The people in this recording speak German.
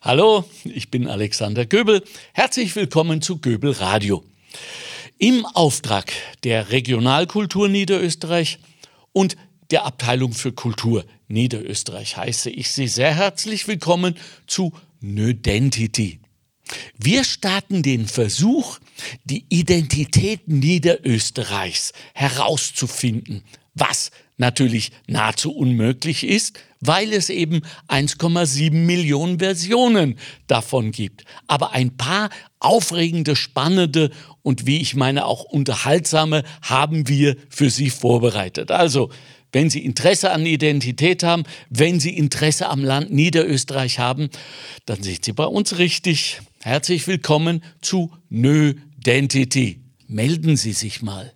Hallo, ich bin Alexander Göbel. Herzlich willkommen zu Göbel Radio. Im Auftrag der Regionalkultur Niederösterreich und der Abteilung für Kultur Niederösterreich heiße ich Sie sehr herzlich willkommen zu Nödentity. Wir starten den Versuch, die Identität Niederösterreichs herauszufinden, was natürlich nahezu unmöglich ist, weil es eben 1,7 Millionen Versionen davon gibt. Aber ein paar aufregende, spannende und wie ich meine auch unterhaltsame haben wir für Sie vorbereitet. Also, wenn Sie Interesse an Identität haben, wenn Sie Interesse am Land Niederösterreich haben, dann sind Sie bei uns richtig. Herzlich willkommen zu Nö Melden Sie sich mal.